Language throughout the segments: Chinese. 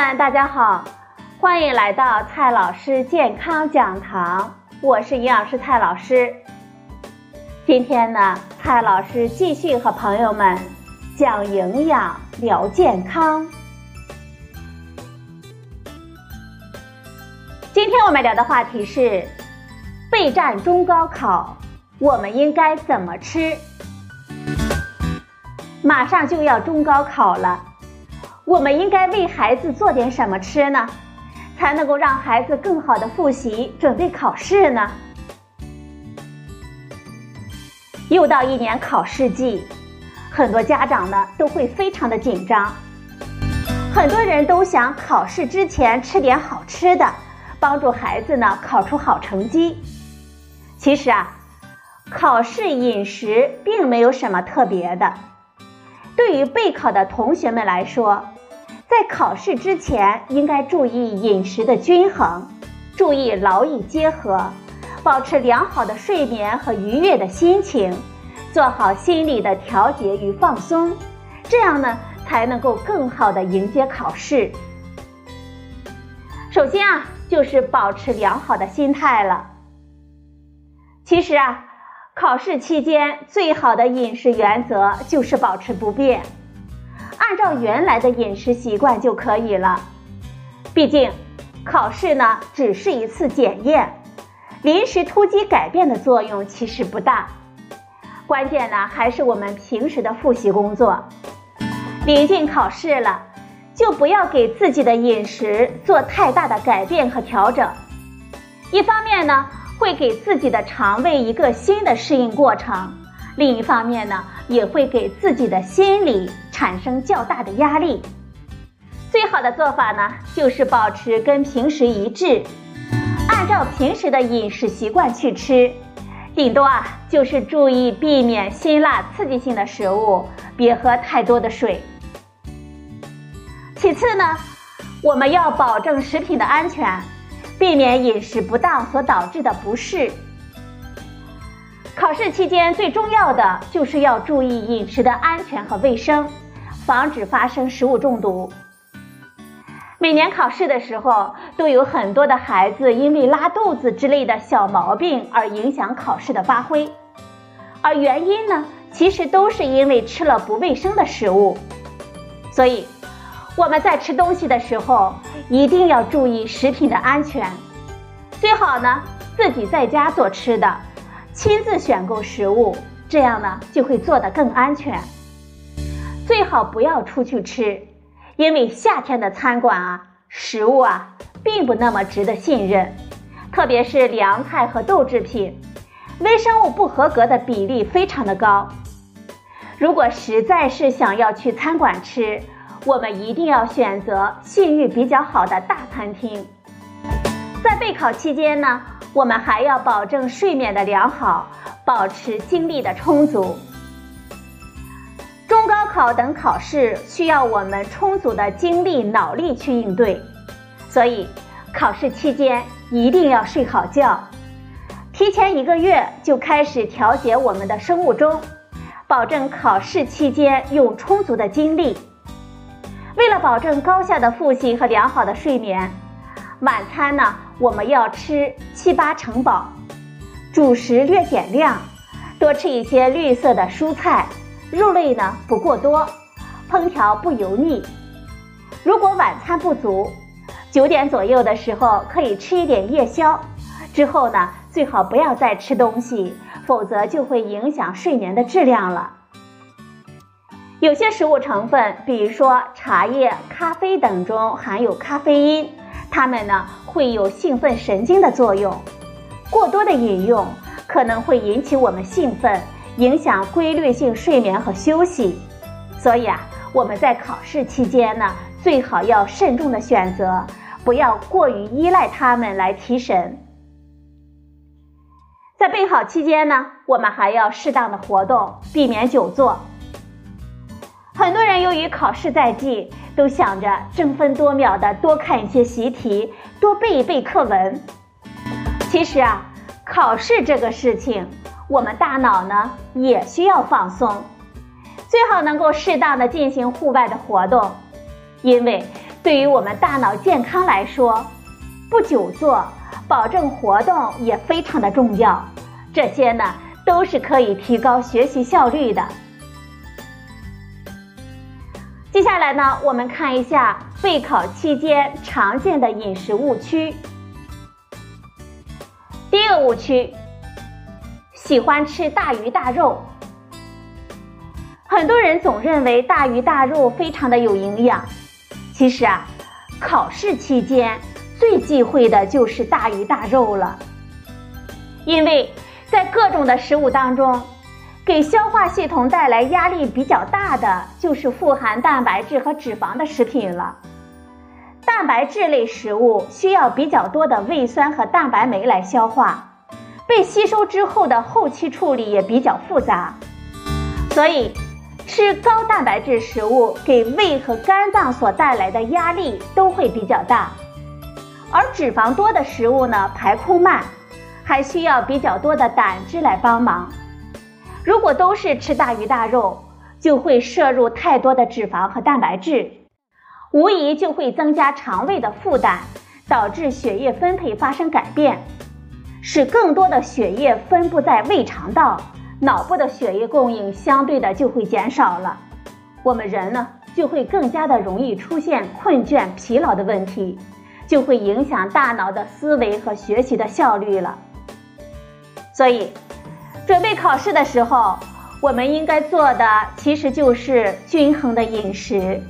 们，大家好，欢迎来到蔡老师健康讲堂，我是营养师蔡老师。今天呢，蔡老师继续和朋友们讲营养、聊健康。今天我们聊的话题是备战中高考，我们应该怎么吃？马上就要中高考了。我们应该为孩子做点什么吃呢，才能够让孩子更好的复习准备考试呢？又到一年考试季，很多家长呢都会非常的紧张，很多人都想考试之前吃点好吃的，帮助孩子呢考出好成绩。其实啊，考试饮食并没有什么特别的，对于备考的同学们来说。在考试之前，应该注意饮食的均衡，注意劳逸结合，保持良好的睡眠和愉悦的心情，做好心理的调节与放松，这样呢才能够更好的迎接考试。首先啊，就是保持良好的心态了。其实啊，考试期间最好的饮食原则就是保持不变。按照原来的饮食习惯就可以了。毕竟，考试呢只是一次检验，临时突击改变的作用其实不大。关键呢还是我们平时的复习工作。临近考试了，就不要给自己的饮食做太大的改变和调整。一方面呢，会给自己的肠胃一个新的适应过程；另一方面呢，也会给自己的心理。产生较大的压力，最好的做法呢，就是保持跟平时一致，按照平时的饮食习惯去吃，顶多啊就是注意避免辛辣刺激性的食物，别喝太多的水。其次呢，我们要保证食品的安全，避免饮食不当所导致的不适。考试期间最重要的就是要注意饮食的安全和卫生。防止发生食物中毒。每年考试的时候，都有很多的孩子因为拉肚子之类的小毛病而影响考试的发挥，而原因呢，其实都是因为吃了不卫生的食物。所以，我们在吃东西的时候，一定要注意食品的安全，最好呢自己在家做吃的，亲自选购食物，这样呢就会做得更安全。最好不要出去吃，因为夏天的餐馆啊，食物啊，并不那么值得信任，特别是凉菜和豆制品，微生物不合格的比例非常的高。如果实在是想要去餐馆吃，我们一定要选择信誉比较好的大餐厅。在备考期间呢，我们还要保证睡眠的良好，保持精力的充足。中高考等考试需要我们充足的精力、脑力去应对，所以考试期间一定要睡好觉，提前一个月就开始调节我们的生物钟，保证考试期间用充足的精力。为了保证高效的复习和良好的睡眠，晚餐呢我们要吃七八成饱，主食略减量，多吃一些绿色的蔬菜。肉类呢不过多，烹调不油腻。如果晚餐不足，九点左右的时候可以吃一点夜宵，之后呢最好不要再吃东西，否则就会影响睡眠的质量了。有些食物成分，比如说茶叶、咖啡等中含有咖啡因，它们呢会有兴奋神经的作用，过多的饮用可能会引起我们兴奋。影响规律性睡眠和休息，所以啊，我们在考试期间呢，最好要慎重的选择，不要过于依赖它们来提神。在备考期间呢，我们还要适当的活动，避免久坐。很多人由于考试在即，都想着争分夺秒的多看一些习题，多背一背课文。其实啊，考试这个事情。我们大脑呢也需要放松，最好能够适当的进行户外的活动，因为对于我们大脑健康来说，不久坐，保证活动也非常的重要。这些呢，都是可以提高学习效率的。接下来呢，我们看一下备考期间常见的饮食误区。第一个误区，喜欢吃大鱼大肉。很多人总认为大鱼大肉非常的有营养，其实啊，考试期间最忌讳的就是大鱼大肉了，因为在各种的食物当中。给消化系统带来压力比较大的就是富含蛋白质和脂肪的食品了。蛋白质类食物需要比较多的胃酸和蛋白酶来消化，被吸收之后的后期处理也比较复杂，所以吃高蛋白质食物给胃和肝脏所带来的压力都会比较大。而脂肪多的食物呢，排空慢，还需要比较多的胆汁来帮忙。如果都是吃大鱼大肉，就会摄入太多的脂肪和蛋白质，无疑就会增加肠胃的负担，导致血液分配发生改变，使更多的血液分布在胃肠道，脑部的血液供应相对的就会减少了。我们人呢，就会更加的容易出现困倦、疲劳的问题，就会影响大脑的思维和学习的效率了。所以。准备考试的时候，我们应该做的其实就是均衡的饮食，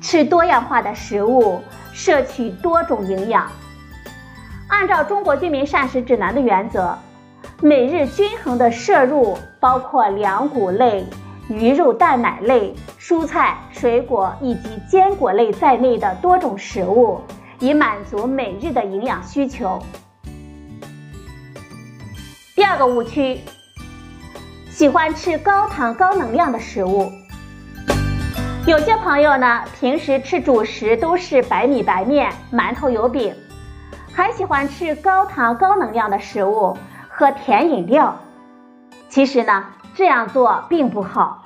吃多样化的食物，摄取多种营养。按照中国居民膳食指南的原则，每日均衡的摄入包括粮谷类、鱼肉蛋奶类、蔬菜水果以及坚果类在内的多种食物，以满足每日的营养需求。第二个误区。喜欢吃高糖高能量的食物，有些朋友呢，平时吃主食都是白米白面、馒头油饼，还喜欢吃高糖高能量的食物，喝甜饮料。其实呢，这样做并不好，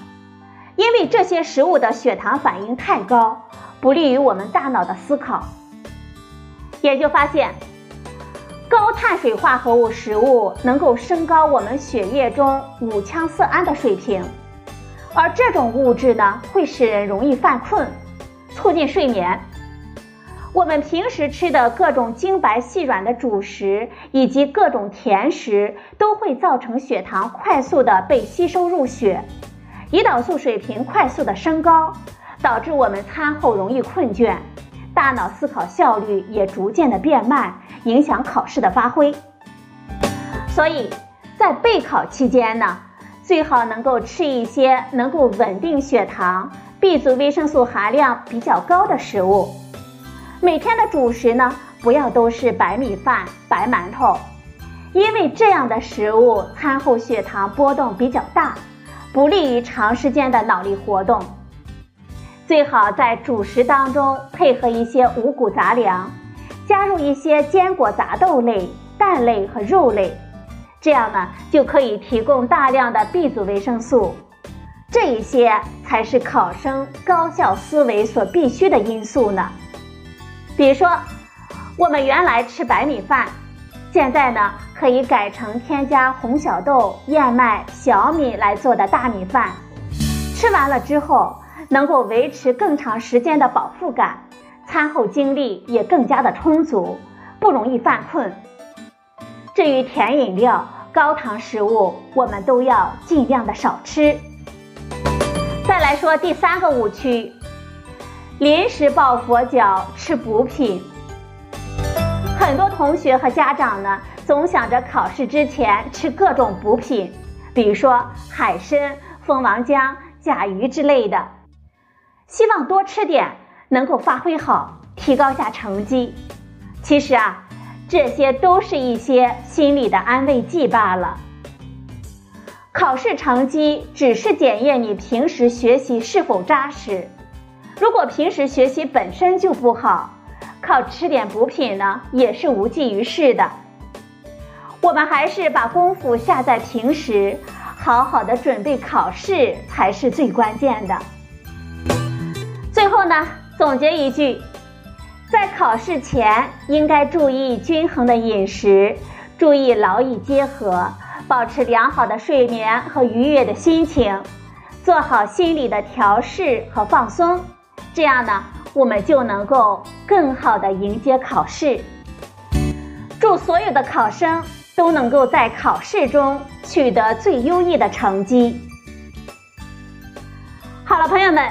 因为这些食物的血糖反应太高，不利于我们大脑的思考。研究发现。高碳水化合物食物能够升高我们血液中五羟色胺的水平，而这种物质呢，会使人容易犯困，促进睡眠。我们平时吃的各种精白细软的主食以及各种甜食，都会造成血糖快速的被吸收入血，胰岛素水平快速的升高，导致我们餐后容易困倦。大脑思考效率也逐渐的变慢，影响考试的发挥。所以，在备考期间呢，最好能够吃一些能够稳定血糖、B 族维生素含量比较高的食物。每天的主食呢，不要都是白米饭、白馒头，因为这样的食物餐后血糖波动比较大，不利于长时间的脑力活动。最好在主食当中配合一些五谷杂粮，加入一些坚果杂豆类、蛋类和肉类，这样呢就可以提供大量的 B 族维生素。这一些才是考生高效思维所必须的因素呢。比如说，我们原来吃白米饭，现在呢可以改成添加红小豆、燕麦、小米来做的大米饭，吃完了之后。能够维持更长时间的饱腹感，餐后精力也更加的充足，不容易犯困。至于甜饮料、高糖食物，我们都要尽量的少吃。再来说第三个误区，临时抱佛脚吃补品。很多同学和家长呢，总想着考试之前吃各种补品，比如说海参、蜂王浆、甲鱼之类的。希望多吃点，能够发挥好，提高下成绩。其实啊，这些都是一些心理的安慰剂罢了。考试成绩只是检验你平时学习是否扎实。如果平时学习本身就不好，靠吃点补品呢，也是无济于事的。我们还是把功夫下在平时，好好的准备考试才是最关键的。最后呢，总结一句：在考试前应该注意均衡的饮食，注意劳逸结合，保持良好的睡眠和愉悦的心情，做好心理的调试和放松。这样呢，我们就能够更好的迎接考试。祝所有的考生都能够在考试中取得最优异的成绩。好了，朋友们，